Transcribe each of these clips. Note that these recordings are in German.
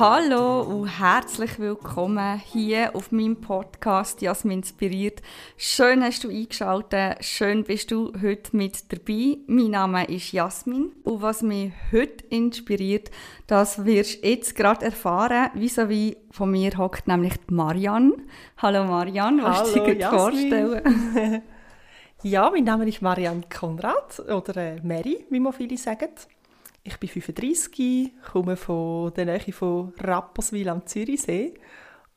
Hallo und herzlich willkommen hier auf meinem Podcast Jasmin inspiriert. Schön hast du eingeschaltet, schön bist du heute mit dabei. Mein Name ist Jasmin und was mich heute inspiriert, das wirst du jetzt gerade erfahren. Vis-à-vis von mir hockt nämlich Marianne. Hallo Marianne, was du dir vorstellen? ja, mein Name ist Marianne Konrad oder äh, Mary, wie man viele sagen. Ich bin 35, komme von der Nähe von Rapperswil am Zürichsee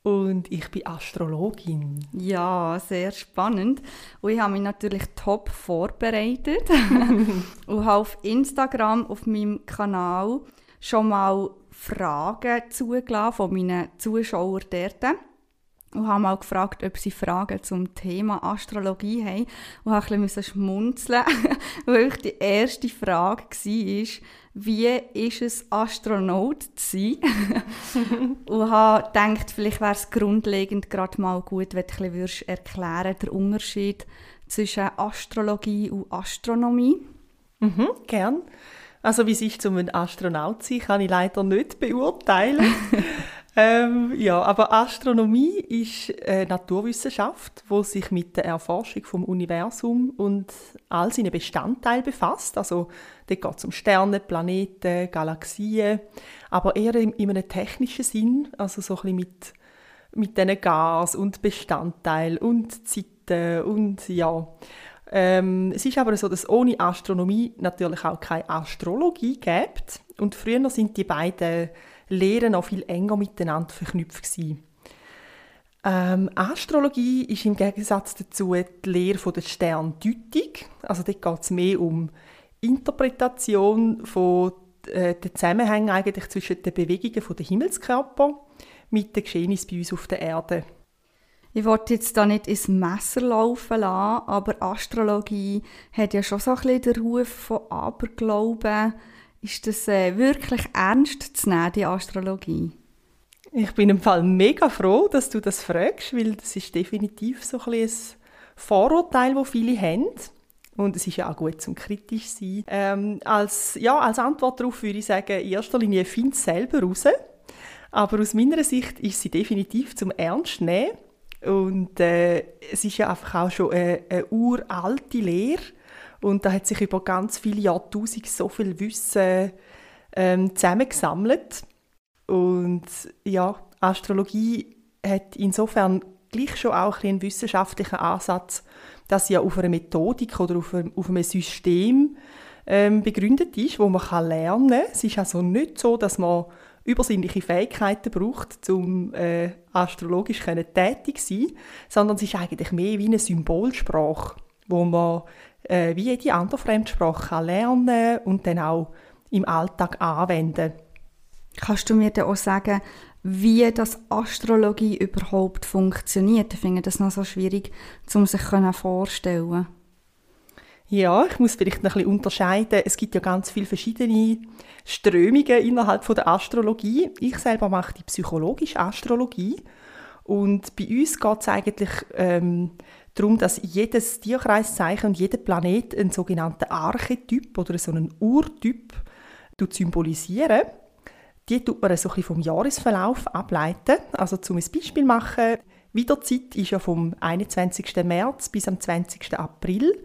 und ich bin Astrologin. Ja, sehr spannend. Und ich habe mich natürlich top vorbereitet und habe auf Instagram, auf meinem Kanal, schon mal Fragen zugelassen von meinen Zuschauern dort und habe mal gefragt, ob sie Fragen zum Thema Astrologie haben und habe ein bisschen schmunzeln, weil die erste Frage war, wie ist es, Astronaut zu sein? und habe gedacht, vielleicht wäre es grundlegend gerade mal gut, wenn du ein bisschen erklären den Unterschied zwischen Astrologie und Astronomie. Mhm, gern. Also wie es ist, um ein Astronaut zu sein, kann ich leider nicht beurteilen. ähm, ja, aber Astronomie ist eine Naturwissenschaft, wo sich mit der Erforschung vom Universum und all seinen Bestandteilen befasst. Also dort geht es um Sterne, Planeten, Galaxien, aber eher in, in einem technischen Sinn, also so ein bisschen mit mit diesen Gas und Bestandteilen und Zeiten und ja. Ähm, es ist aber so, dass ohne Astronomie natürlich auch keine Astrologie gibt. Und früher sind die beiden Lehren noch viel enger miteinander verknüpft gewesen. Ähm, Astrologie ist im Gegensatz dazu die Lehre der Sterndeutung. Also dort geht es mehr um Interpretation von äh, den Zusammenhängen eigentlich zwischen den Bewegungen der Himmelskörper mit den Geschehnissen bei uns auf der Erde. Ich wollte jetzt da nicht ins Messer laufen lassen, aber Astrologie hat ja schon so ein bisschen den Ruf von Aberglauben. Ist das äh, wirklich ernst zu nehmen, die Astrologie? Ich bin im Fall mega froh, dass du das fragst, weil das ist definitiv so ein, ein Vorurteil, das viele haben. Und es ist ja auch gut zum kritisch sein. Ähm, als, ja, als Antwort darauf würde ich sagen, in erster Linie find selber raus. Aber aus meiner Sicht ist sie definitiv zum Ernst nehmen. Und äh, es ist ja einfach auch schon eine, eine uralte Lehre. Und da hat sich über ganz viele Jahrtausende so viel Wissen ähm, zusammengesammelt. Und ja, Astrologie hat insofern gleich schon auch einen wissenschaftlichen Ansatz, dass sie ja auf einer Methodik oder auf einem, auf einem System ähm, begründet ist, wo man kann lernen kann. Es ist also nicht so, dass man übersinnliche Fähigkeiten braucht, um äh, astrologisch tätig zu sein, sondern es ist eigentlich mehr wie eine Symbolsprache, wo man äh, wie jede andere Fremdsprache lernen und dann auch im Alltag anwenden. Kannst du mir dann auch sagen, wie das Astrologie überhaupt funktioniert? Ich finde das noch so schwierig, um sich vorstellen ja, ich muss vielleicht noch ein bisschen unterscheiden. Es gibt ja ganz viele verschiedene Strömungen innerhalb von der Astrologie. Ich selber mache die psychologische Astrologie. Und bei uns geht es eigentlich ähm, darum, dass jedes Tierkreiszeichen und jeder Planet einen sogenannten Archetyp oder so einen Urtyp symbolisieren. Die tut man so ein vom Jahresverlauf ableiten. Also zum Beispiel machen, Wiederzeit ist ja vom 21. März bis am 20. April.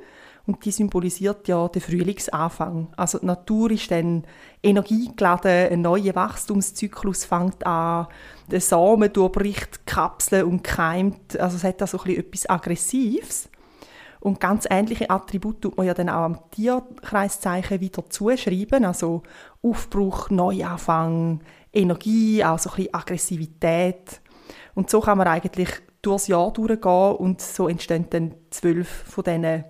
Und die symbolisiert ja den Frühlingsanfang. Also die Natur ist dann energiegeladen, ein neuer Wachstumszyklus fängt an, der Samen durchbricht Kapseln und keimt. Also es hat da so etwas Aggressives. Und ganz ähnliche Attribute tut man ja dann auch am Tierkreiszeichen wieder zuschreiben. Also Aufbruch, Neuanfang, Energie, auch so ein Aggressivität. Und so kann man eigentlich durchs Jahr durchgehen und so entstehen dann zwölf von diesen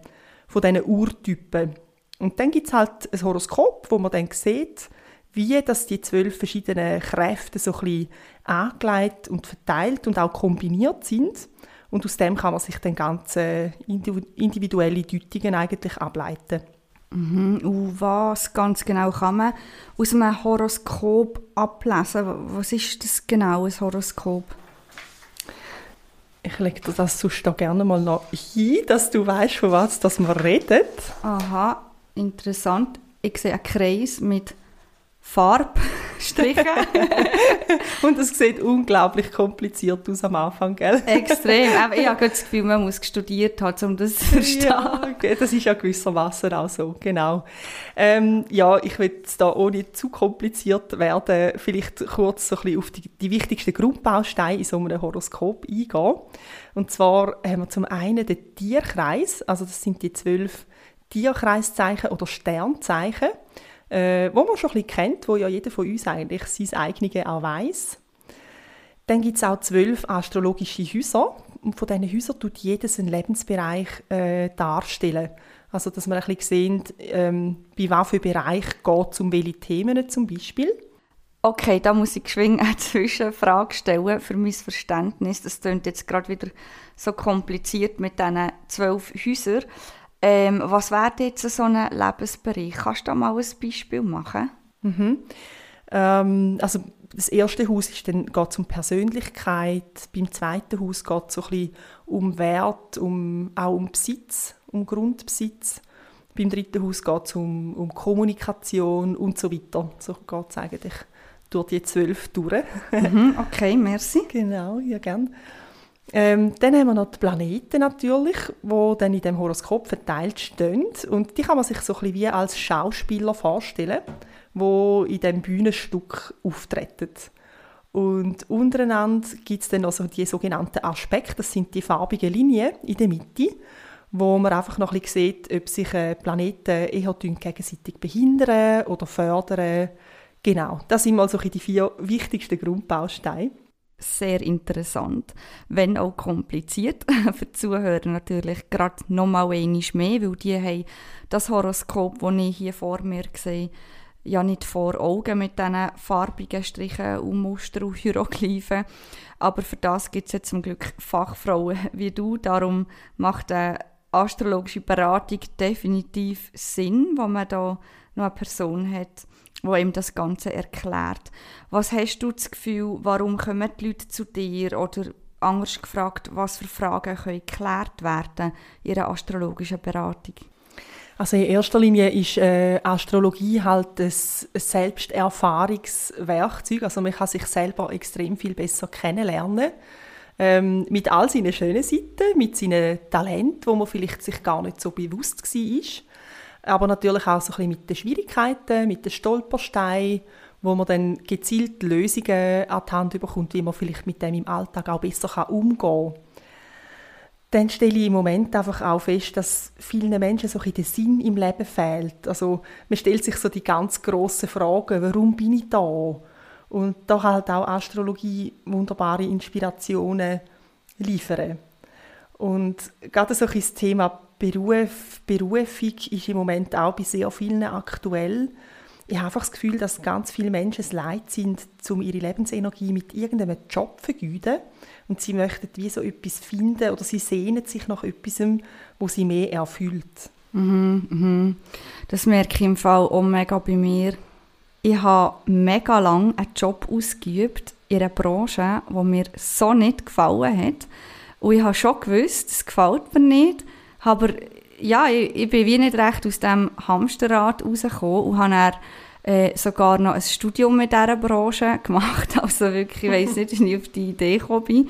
von diesen Urtypen. Und dann gibt es halt ein Horoskop, wo man dann sieht, wie dass die zwölf verschiedenen Kräfte so ein bisschen angelegt und verteilt und auch kombiniert sind. Und aus dem kann man sich dann ganz individuelle Deutungen eigentlich ableiten. Mhm. Und was ganz genau kann man aus einem Horoskop ablesen? Was ist das genau, ein Horoskop? Ich lege das sonst da gerne mal noch hin, dass du weißt, von was das wir reden. Aha, interessant. Ich sehe einen Kreis mit Farbe. Gestrichen. Und es sieht unglaublich kompliziert aus am Anfang, gell? Extrem. Aber ich habe das Gefühl, man muss studiert haben, um das zu verstehen. Ja, okay. das ist ja gewissermaßen auch so, genau. Ähm, ja, ich will jetzt da ohne zu kompliziert werden, vielleicht kurz so ein bisschen auf die, die wichtigsten Grundbausteine in so einem Horoskop eingehen. Und zwar haben wir zum einen den Tierkreis, also das sind die zwölf Tierkreiszeichen oder Sternzeichen, äh, wo man schon ein bisschen kennt, wo ja jeder von uns eigentlich sein eigenes auch weiss. Dann gibt es auch zwölf astrologische Häuser und von diesen Häusern tut jedes einen Lebensbereich äh, darstellen. Also dass man ein bisschen sehen, ähm, bei welchem Bereich geht es um welche Themen zum Beispiel. Okay, da muss ich geschwind eine Zwischenfrage stellen für mein Verständnis. Das klingt jetzt gerade wieder so kompliziert mit diesen zwölf Häusern. Ähm, was wäre jetzt so ein Lebensbereich? Kannst du da mal ein Beispiel machen? Mhm. Ähm, also das erste Haus ist dann geht um Persönlichkeit, beim zweiten Haus geht es so ein bisschen um Wert, um, auch um Besitz, um Grundbesitz. Beim dritten Haus geht es um, um Kommunikation und so weiter. So geht es eigentlich durch die zwölf durch. mhm, okay, merci. Genau, ja gerne. Ähm, dann haben wir noch die Planeten natürlich, die dann in dem Horoskop verteilt stehen. Und die kann man sich so ein bisschen wie als Schauspieler vorstellen, wo in dem Bühnenstück auftreten. Und untereinander gibt es dann also die sogenannten Aspekte, das sind die farbigen Linien in der Mitte, wo man einfach noch ein bisschen sieht, ob sich Planeten eher gegenseitig behindern oder fördern. Genau, das sind mal die vier wichtigsten Grundbausteine sehr interessant, wenn auch kompliziert. Für die Zuhörer natürlich gerade noch mal einmal mehr, weil die haben das Horoskop, das ich hier vor mir sehe, ja nicht vor Augen mit diesen farbigen Strichen und Muster und Hieroglyphen. Aber für das gibt es ja zum Glück Fachfrauen wie du. Darum macht eine astrologische Beratung definitiv Sinn, wo man da noch eine Person hat, wo ihm das Ganze erklärt. Was hast du das Gefühl, warum kommen die Leute zu dir oder anders gefragt, was für Fragen können geklärt werden in ihrer astrologischen Beratung? Also in erster Linie ist äh, Astrologie halt ein, ein Selbsterfahrungswerkzeug. Also man kann sich selber extrem viel besser kennenlernen. Ähm, mit all seinen schönen Seiten, mit seinen Talenten, wo man vielleicht sich gar nicht so bewusst war aber natürlich auch so ein bisschen mit den Schwierigkeiten, mit den Stolpersteinen, wo man dann gezielt Lösungen an die Hand bekommt, wie man vielleicht mit dem im Alltag auch besser umgehen kann. Dann stelle ich im Moment einfach auch fest, dass vielen Menschen so ein der Sinn im Leben fehlt. Also man stellt sich so die ganz grossen Fragen, warum bin ich da? Und da kann halt auch Astrologie wunderbare Inspirationen liefern. Und gerade so ein das Thema Beruf, Berufung ist im Moment auch bei sehr vielen aktuell. Ich habe einfach das Gefühl, dass ganz viele Menschen es leid sind, um ihre Lebensenergie mit irgendeinem Job zu vergeuden. Und sie möchten wie so etwas finden oder sie sehnen sich nach etwas, wo sie mehr erfüllt. Mhm, mhm. Das merke ich im Fall auch mega bei mir. Ich habe mega lange einen Job ausgeübt in einer Branche, die mir so nicht gefallen hat. Und ich habe schon gewusst, es gefällt mir nicht. Aber ja, ich, ich bin wie nicht recht aus dem Hamsterrad rausgekommen und habe dann, äh, sogar noch ein Studium in dieser Branche gemacht. Also wirklich, ich weiss nicht, wie ich auf die Idee gekommen bin.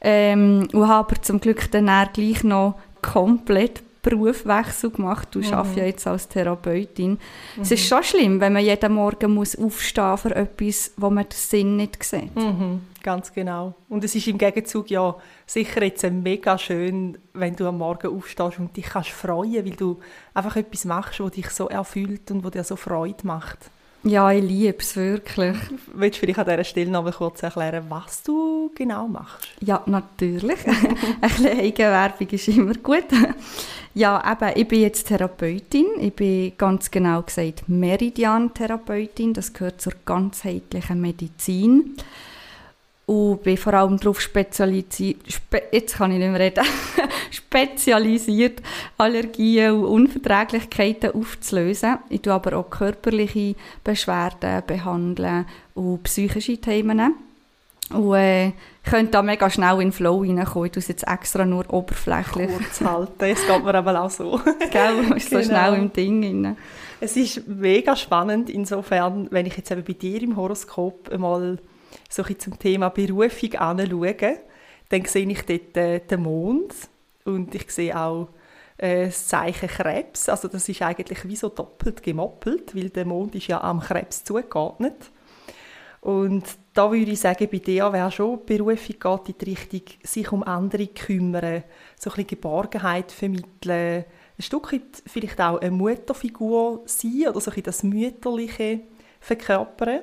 Ähm, und habe aber zum Glück dann, gleich noch komplett Berufswechsel gemacht. Du mhm. arbeitest ja jetzt als Therapeutin. Mhm. Es ist schon schlimm, wenn man jeden Morgen muss aufstehen für etwas, wo man den Sinn nicht sieht. Mhm. Ganz genau. Und es ist im Gegenzug ja sicher jetzt mega schön, wenn du am Morgen aufstehst und dich kannst freuen, weil du einfach etwas machst, was dich so erfüllt und was dir so Freude macht. Ja, ich liebe es wirklich. Willst du vielleicht an dieser Stelle noch mal kurz erklären, was du genau machst? Ja, natürlich. Ein bisschen Eigenwerbung ist immer gut. Ja, eben, ich bin jetzt Therapeutin. Ich bin ganz genau gesagt Meridian-Therapeutin. Das gehört zur ganzheitlichen Medizin. Und bin vor allem darauf spezialisiert, spe jetzt kann ich nicht mehr reden, spezialisiert, Allergien und Unverträglichkeiten aufzulösen. Ich tue aber auch körperliche Beschwerden behandeln und psychische Themen. Und äh, könnte da mega schnell in den Flow reinkommen. Ich tue es jetzt extra nur oberflächlich. Kurz halten, es geht mir aber auch so. Gell, ist so Genau. schnell im Ding rein. Es ist mega spannend insofern, wenn ich jetzt eben bei dir im Horoskop einmal so ein zum Thema Berufung anschaue, dann sehe ich dort äh, den Mond und ich sehe auch äh, das Zeichen Krebs. Also das ist eigentlich wie so doppelt gemoppelt, weil der Mond ist ja am Krebs zugeordnet. Und da würde ich sagen, bei dir wäre schon die Berufung geht in die Richtung, sich um andere kümmern, so ein Geborgenheit vermitteln, ein Stück weit vielleicht auch eine Mutterfigur sein oder so ein das Mütterliche verkörpern.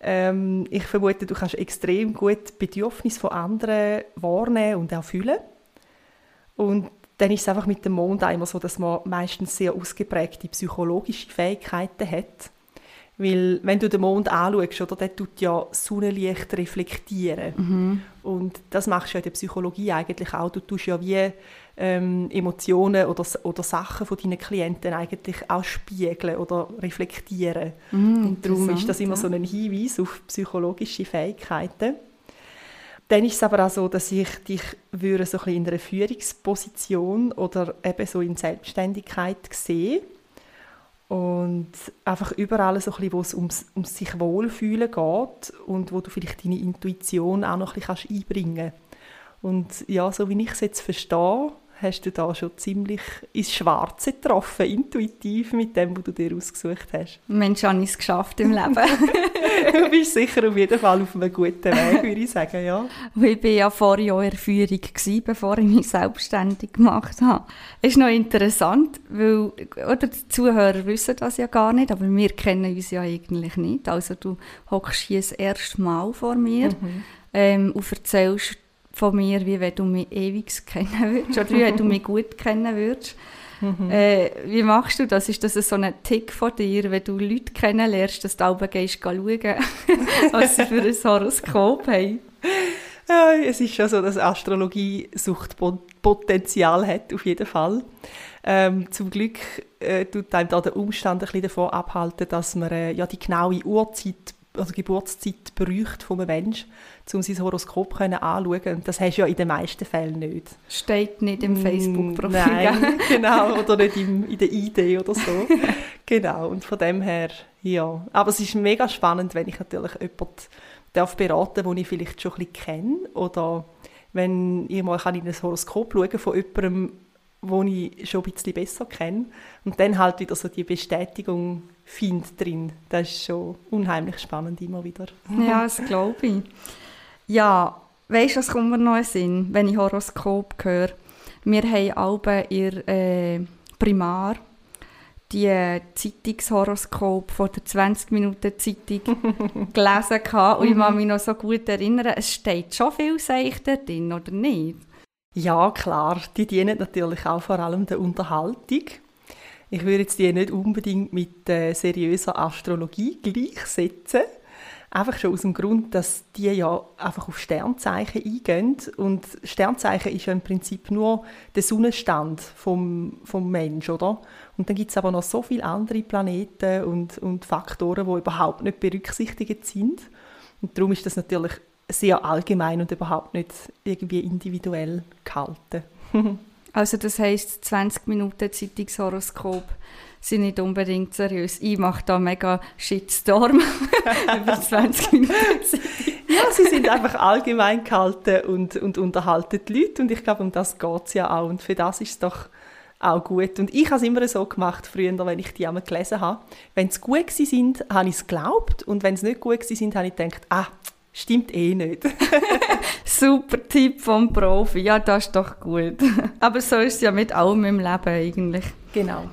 Ähm, ich vermute, du kannst extrem gut Bedürfnisse von anderen wahrnehmen und erfüllen. Und dann ist es einfach mit dem Mond immer so, dass man meistens sehr ausgeprägte psychologische Fähigkeiten hat. Weil, wenn du den Mond anschaust, oder, der tut ja Sonnenlicht reflektieren. Und das machst du ja in der Psychologie eigentlich auch. Du tust ja wie ähm, Emotionen oder, oder Sachen von deinen Klienten eigentlich auch spiegeln oder reflektieren. Und darum ist das immer so ein Hinweis auf psychologische Fähigkeiten. Dann ist es aber auch so, dass ich dich würde so ein bisschen in einer Führungsposition oder eben so in Selbstständigkeit sehe. Und einfach überall so ein bisschen, wo es ums, ums sich wohlfühlen geht und wo du vielleicht deine Intuition auch noch ein bisschen einbringen kannst. Und ja, so wie ich es jetzt verstehe, hast du da schon ziemlich ins Schwarze getroffen, intuitiv mit dem, was du dir ausgesucht hast. Mensch, habe ich es geschafft im Leben. du bist sicher auf jeden Fall auf einem guten Weg, würde ich sagen, ja. Ich war ja vorher ja in Führung, gewesen, bevor ich mich selbstständig gemacht habe. Es ist noch interessant, weil oder die Zuhörer wissen das ja gar nicht, aber wir kennen uns ja eigentlich nicht. Also du hockst hier das erste Mal vor mir ähm, und erzählst von mir, wie wenn du mich ewig kennen würdest oder wie wenn du mich gut kennen würdest. Äh, wie machst du das? Ist das so ein Tick von dir, wenn du Leute kennenlernst, dass du auch gehst schauen, was sie für ein Horoskop haben? Ja, es ist schon so, dass Astrologie Suchtpotenzial hat, auf jeden Fall. Ähm, zum Glück äh, tut einem da der Umstand ein bisschen davon abhalten, dass man äh, ja die genaue Uhrzeit, also Geburtszeit bräuchte von einem Menschen, um sein Horoskop können anzuschauen. Und das hast du ja in den meisten Fällen nicht. Steht nicht im Facebook-Profil. Nein, genau, oder nicht im, in der Idee oder so. genau, und von dem her, ja. Aber es ist mega spannend, wenn ich natürlich jemanden darf beraten den ich vielleicht schon ein bisschen kenne. Oder wenn ich mal kann in ein Horoskop schauen von jemandem, den ich schon ein bisschen besser kenne. Und dann halt wieder so die Bestätigung finde drin. Das ist schon unheimlich spannend immer wieder. Ja, das glaube ich. Ja, weißt du, was kommt mir noch Sinn, wenn ich Horoskop höre? Wir haben alle ihr äh, Primar die äh, Zeitungshoroskop von der 20-Minuten-Zeitung gelesen gehabt. und ich kann mich noch so gut erinnern, es steht schon viel Seichter drin, oder nicht? Ja, klar. Die dienen natürlich auch vor allem der Unterhaltung. Ich würde jetzt die nicht unbedingt mit äh, seriöser Astrologie gleichsetzen. Einfach schon aus dem Grund, dass die ja einfach auf Sternzeichen eingehen. Und Sternzeichen ist ja im Prinzip nur der Sonnenstand vom, vom Mensch, oder? Und dann gibt es aber noch so viele andere Planeten und, und Faktoren, die überhaupt nicht berücksichtigt sind. Und darum ist das natürlich sehr allgemein und überhaupt nicht irgendwie individuell gehalten. Also das heisst, 20 Minuten Zeitungshoroskop sind nicht unbedingt seriös. Ich mache da mega Shitstorm über 20 Minuten. Ja, sie sind einfach allgemein gehalten und, und unterhalten die Leute und ich glaube, um das geht es ja auch und für das ist es doch auch gut. Und ich habe es immer so gemacht, früher, wenn ich die einmal gelesen habe. Wenn sie gut sind, habe ich es geglaubt und wenn sie nicht gut sind, habe ich gedacht, ah, stimmt eh nicht. Super Tipp vom Profi. Ja, das ist doch gut. Aber so ist es ja mit allem im Leben eigentlich. Genau.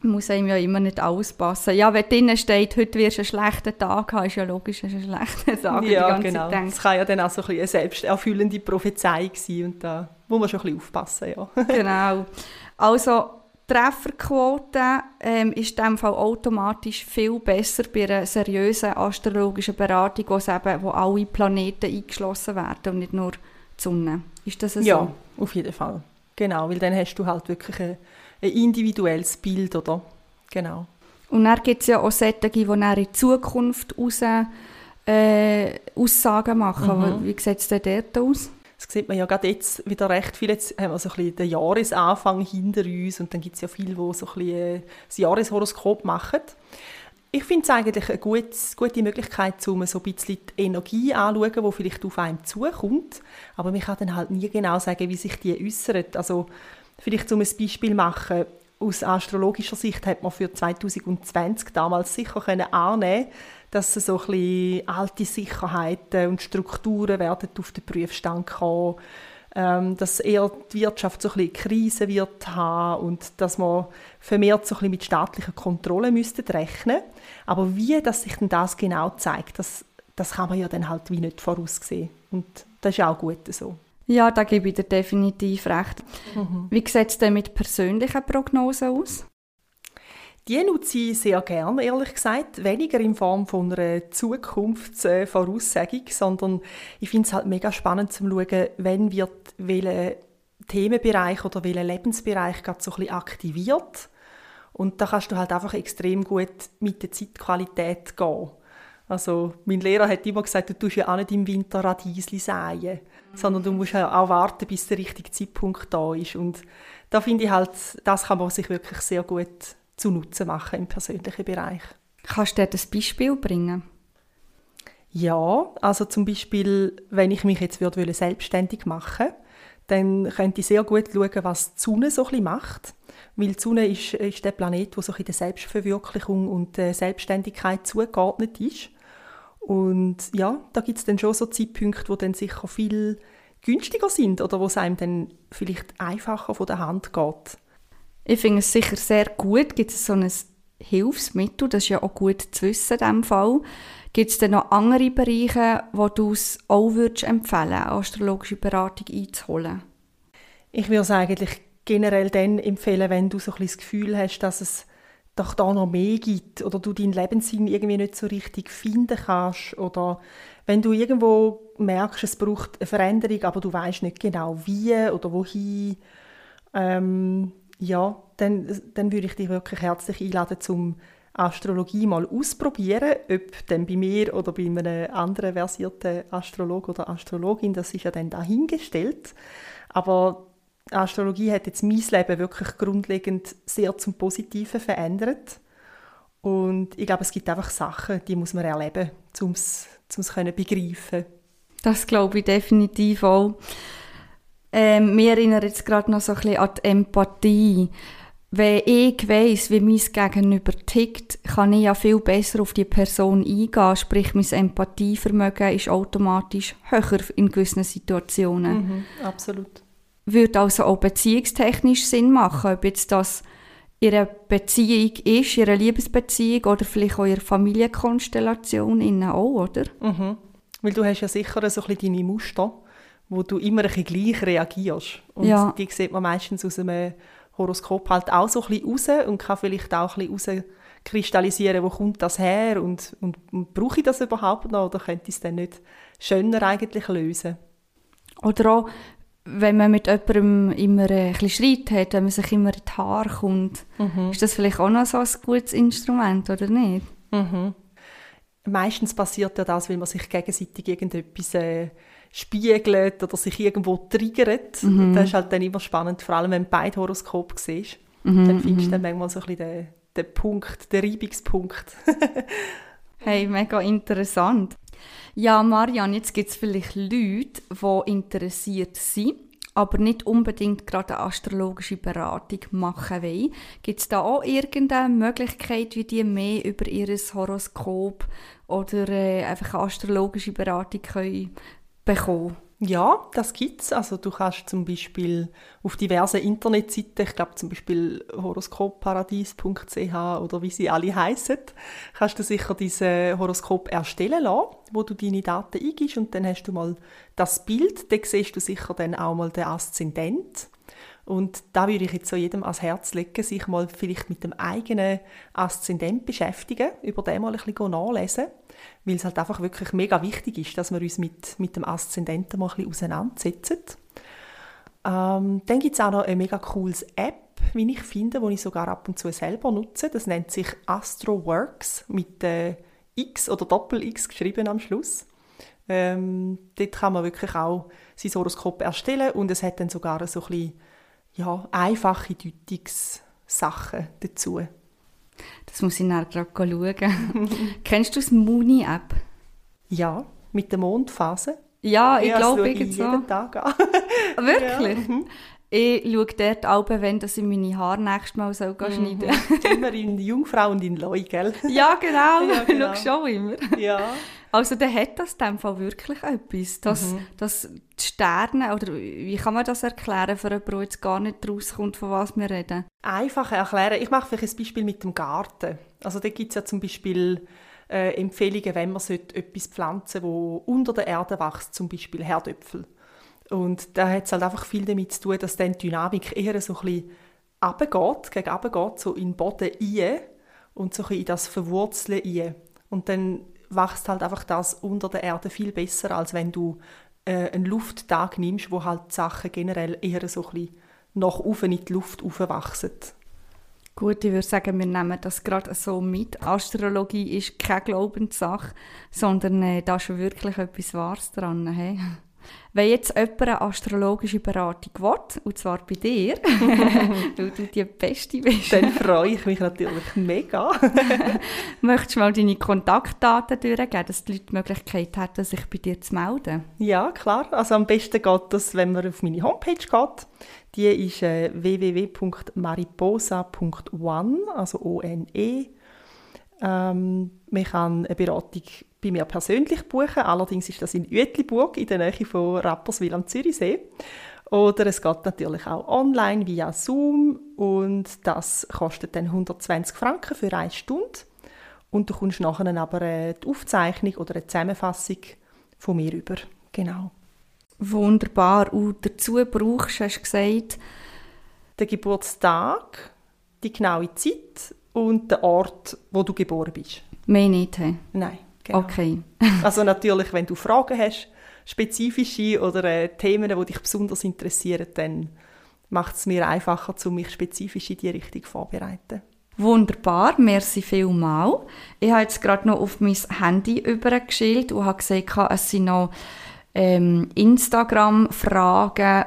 Man muss einem ja immer nicht alles passen. Ja, wenn drinnen steht, heute wirst du einen schlechten Tag haben, ist ja logisch, dass du einen schlechten Tag Ja, genau. Zeit Es kann ja dann auch so ein bisschen eine selbsterfüllende Prophezeiung sein und da muss man schon ein bisschen aufpassen, ja. genau. Also, Trefferquote ähm, ist in diesem Fall automatisch viel besser bei einer seriösen astrologischen Beratung, wo, eben, wo alle Planeten eingeschlossen werden und nicht nur die Sonne. Ist das so? Ja, auf jeden Fall. Genau, weil dann hast du halt wirklich ein, ein individuelles Bild, oder? Genau. Und dann gibt es ja auch solche, die dann in Zukunft raus äh, Aussagen machen. Mhm. Wie sieht es denn dort aus? Das sieht man ja gerade jetzt wieder recht viel. Jetzt haben wir so ein bisschen den Jahresanfang hinter uns und dann gibt es ja viele, die so ein bisschen äh, das Jahreshoroskop machen. Ich finde es eigentlich eine gute, gute Möglichkeit, um so ein bisschen die Energie anzuschauen, die vielleicht auf einem zukommt. Aber man kann dann halt nie genau sagen, wie sich die äußert. Also vielleicht um ein Beispiel machen, aus astrologischer Sicht hat man für 2020 damals sicher können annehmen dass so ein bisschen alte Sicherheiten und Strukturen werden auf den Prüfstand kommen ähm, dass eher die Wirtschaft so ein bisschen Krise wird haben und dass man vermehrt so ein bisschen mit staatlicher Kontrolle müsste rechnen. Aber wie dass sich denn das genau zeigt, das, das kann man ja dann halt wie nicht voraussehen. Und das ist auch gut so. Ja, da gebe ich dir definitiv recht. Mhm. Wie sieht es denn mit persönlichen Prognosen aus? Die nutze ich sehr gerne, ehrlich gesagt. Weniger in Form von einer Zukunftsvoraussagung, sondern ich finde es halt mega spannend zu schauen, wenn wird welcher Themenbereich oder welcher Lebensbereich gerade so ein bisschen aktiviert. Und da kannst du halt einfach extrem gut mit der Zeitqualität gehen. Also mein Lehrer hat immer gesagt, du tust ja auch nicht im Winter Radiesli säen, sondern du musst ja auch warten, bis der richtige Zeitpunkt da ist. Und da finde ich halt, das kann man sich wirklich sehr gut zunutze machen im persönlichen Bereich. Kannst du dir das Beispiel bringen? Ja, also zum Beispiel, wenn ich mich jetzt würde selbstständig machen dann könnte ich sehr gut schauen, was die Sonne so ein macht. Weil die Sonne ist, ist der Planet, der so der Selbstverwirklichung und der Selbstständigkeit zugeordnet ist. Und ja, da gibt es dann schon so Zeitpunkte, wo dann sicher viel günstiger sind oder wo es einem dann vielleicht einfacher von der Hand geht. Ich finde es sicher sehr gut. Gibt es so ein Hilfsmittel, das ist ja auch gut zu wissen in diesem Fall. Gibt es denn noch andere Bereiche, wo du es auch würdest empfehlen astrologische Beratung einzuholen? Ich würde es eigentlich generell dann empfehlen, wenn du so ein das Gefühl hast, dass es doch da noch mehr gibt oder du deinen Lebenssinn irgendwie nicht so richtig finden kannst oder wenn du irgendwo merkst, es braucht eine Veränderung, aber du weißt nicht genau wie oder wohin, ähm, ja, dann, dann würde ich dich wirklich herzlich einladen, zum Astrologie mal ausprobieren, ob dann bei mir oder bei einem anderen versierten Astrolog oder Astrologin, das ist ja dann dahingestellt. Aber Astrologie hat jetzt mein Leben wirklich grundlegend sehr zum Positiven verändert. Und ich glaube, es gibt einfach Sachen, die muss man erleben, um es begreifen. Das glaube ich definitiv auch. Ähm, mir erinnert jetzt gerade noch so ein bisschen an die Empathie. Wenn ich weiss, wie mein Gegenüber tickt, kann ich ja viel besser auf die Person eingehen. Sprich, mein Empathievermögen ist automatisch höher in gewissen Situationen. Mhm, absolut. Würde also auch beziehungstechnisch Sinn machen, ob jetzt das ihre Beziehung ist, ihre Liebesbeziehung oder vielleicht auch ihre Familienkonstellation innen auch, oder? Mhm. Weil du hast ja sicher so ein bisschen deine Muster wo du immer ein bisschen gleich reagierst. Und ja. die sieht man meistens aus einem Horoskop halt auch so ein bisschen raus und kann vielleicht auch ein bisschen rauskristallisieren, wo kommt das her und, und, und brauche ich das überhaupt noch oder könnte ich es dann nicht schöner eigentlich lösen? Oder auch, wenn man mit jemandem immer ein bisschen Streit hat, wenn man sich immer in die Haare kommt, mhm. ist das vielleicht auch noch so ein gutes Instrument, oder nicht? Mhm. Meistens passiert ja das, weil man sich gegenseitig irgendetwas äh, spiegelt oder sich irgendwo triggert. Mhm. Das ist halt dann immer spannend, vor allem wenn du beide Horoskop siehst. Mhm. Dann findest du mhm. dann manchmal so ein bisschen den, den Punkt, den Reibungspunkt. hey, mega interessant. Ja, Marianne, jetzt gibt es vielleicht Leute, die interessiert sind, aber nicht unbedingt gerade eine astrologische Beratung machen wollen. Gibt es da auch irgendeine Möglichkeit, wie die mehr über ihr Horoskop oder äh, einfach eine astrologische Beratung können bekommen? Ja, das gibt es. Also du kannst zum Beispiel auf diversen Internetseiten, ich glaube zum Beispiel horoskopparadies.ch oder wie sie alle heißen, kannst du sicher dieses Horoskop erstellen lassen, wo du deine Daten eingibst und dann hast du mal das Bild, dann siehst du sicher dann auch mal den Aszendent. Und da würde ich jetzt so jedem ans Herz legen, sich mal vielleicht mit dem eigenen Aszendent beschäftigen, über den mal ein bisschen nachlesen weil es halt einfach wirklich mega wichtig ist, dass wir uns mit, mit dem Aszendenten mal ein bisschen auseinandersetzen. Ähm, dann gibt es auch noch eine mega cooles App, wie ich finde, die ich sogar ab und zu selber nutze. Das nennt sich AstroWorks mit der X oder Doppel-X geschrieben am Schluss. Ähm, dort kann man wirklich auch sein Horoskop erstellen und es hat dann sogar so ein bisschen, ja, einfache Deutungssachen dazu. Das muss ich nachher gerade schauen. Kennst du das Mooni-App? Ja, mit der Mondphase. Ja, ich Ja, glaube ich irgendwie so. jeden Tag an. Wirklich? Ja. mhm. Ich schaue dort auch, wenn ich meine Haare nächstes Mal soll gehen schneiden soll. Immer in Jungfrau und in Leu, gell? Ja, genau. Ja, genau. Schau schon immer. Ja. Also dann hat das in dem Fall wirklich etwas. Dass, dass die Sterne, oder wie kann man das erklären für jemanden, der jetzt gar nicht rauskommt, von was wir reden? Einfach erklären. Ich mache vielleicht ein Beispiel mit dem Garten. Also da gibt es ja zum Beispiel äh, Empfehlungen, wenn man sollte etwas pflanzen wo unter der Erde wächst, zum Beispiel Herdöpfel. Und da hat es halt einfach viel damit zu tun, dass dann die Dynamik eher so ein bisschen runtergeht, gegen runtergeht, so in den Boden rein und so ein bisschen in das Verwurzeln rein. Und dann wächst halt einfach das unter der Erde viel besser, als wenn du äh, einen Lufttag nimmst, wo halt die Sachen generell eher so ein bisschen nach oben in die Luft aufwachsen. Gut, ich würde sagen, wir nehmen das gerade so mit. Astrologie ist keine Glaubenssache, sondern äh, da ist wirklich etwas Wahres dran. Hey? Wenn jetzt jemand eine astrologische Beratung will, und zwar bei dir, weil du die Beste bist, Dann freue ich mich natürlich mega. möchtest du mal deine Kontaktdaten durchgeben, dass die Leute die Möglichkeit haben, sich bei dir zu melden? Ja, klar. Also am besten geht das, wenn man auf meine Homepage geht. Die ist äh, www.mariposa.one, also O-N-E. Ähm, man kann eine Beratung bei mir persönlich buchen. Allerdings ist das in Uetliburg, in der Nähe von Rapperswil am Zürichsee. Oder es geht natürlich auch online via Zoom und das kostet dann 120 Franken für eine Stunde. Und du kommst nachher aber äh, die Aufzeichnung oder eine Zusammenfassung von mir über. Genau. Wunderbar. Und dazu brauchst hast du gesagt, Den Geburtstag, die genaue Zeit und den Ort, wo du geboren bist. mehr nicht. hey? Nein, genau. Okay. Also natürlich, wenn du Fragen hast, spezifische oder äh, Themen, die dich besonders interessieren, dann macht es mir einfacher, um mich spezifisch in die Richtung vorzubereiten. Wunderbar, merci vielmal. Ich habe jetzt gerade noch auf mein Handy übergeschildert und habe gesagt, es sind noch ähm, Instagram-Fragen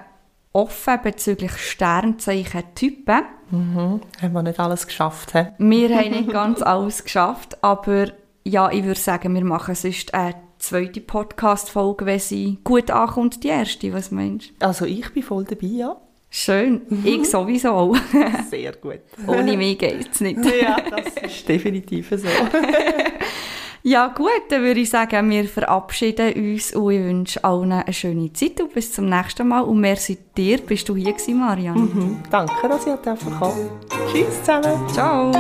offen bezüglich Sternzeichen-Typen. Mhm. Haben wir nicht alles geschafft, he? Wir haben nicht ganz alles geschafft, aber ja, ich würde sagen, wir machen sonst eine zweite Podcast-Folge, wenn sie gut ankommt, die erste. Was meinst du? Also ich bin voll dabei, ja. Schön, ich sowieso auch. Sehr gut. Ohne mich geht es nicht. ja, das ist definitiv so. Ja gut, dann würde ich sagen, wir verabschieden uns und ich wünsche allen eine schöne Zeit und bis zum nächsten Mal. Und merci dir, bist du hier gewesen, Marianne. mhm. Danke, dass ihr kommen Tschüss zusammen. Ciao.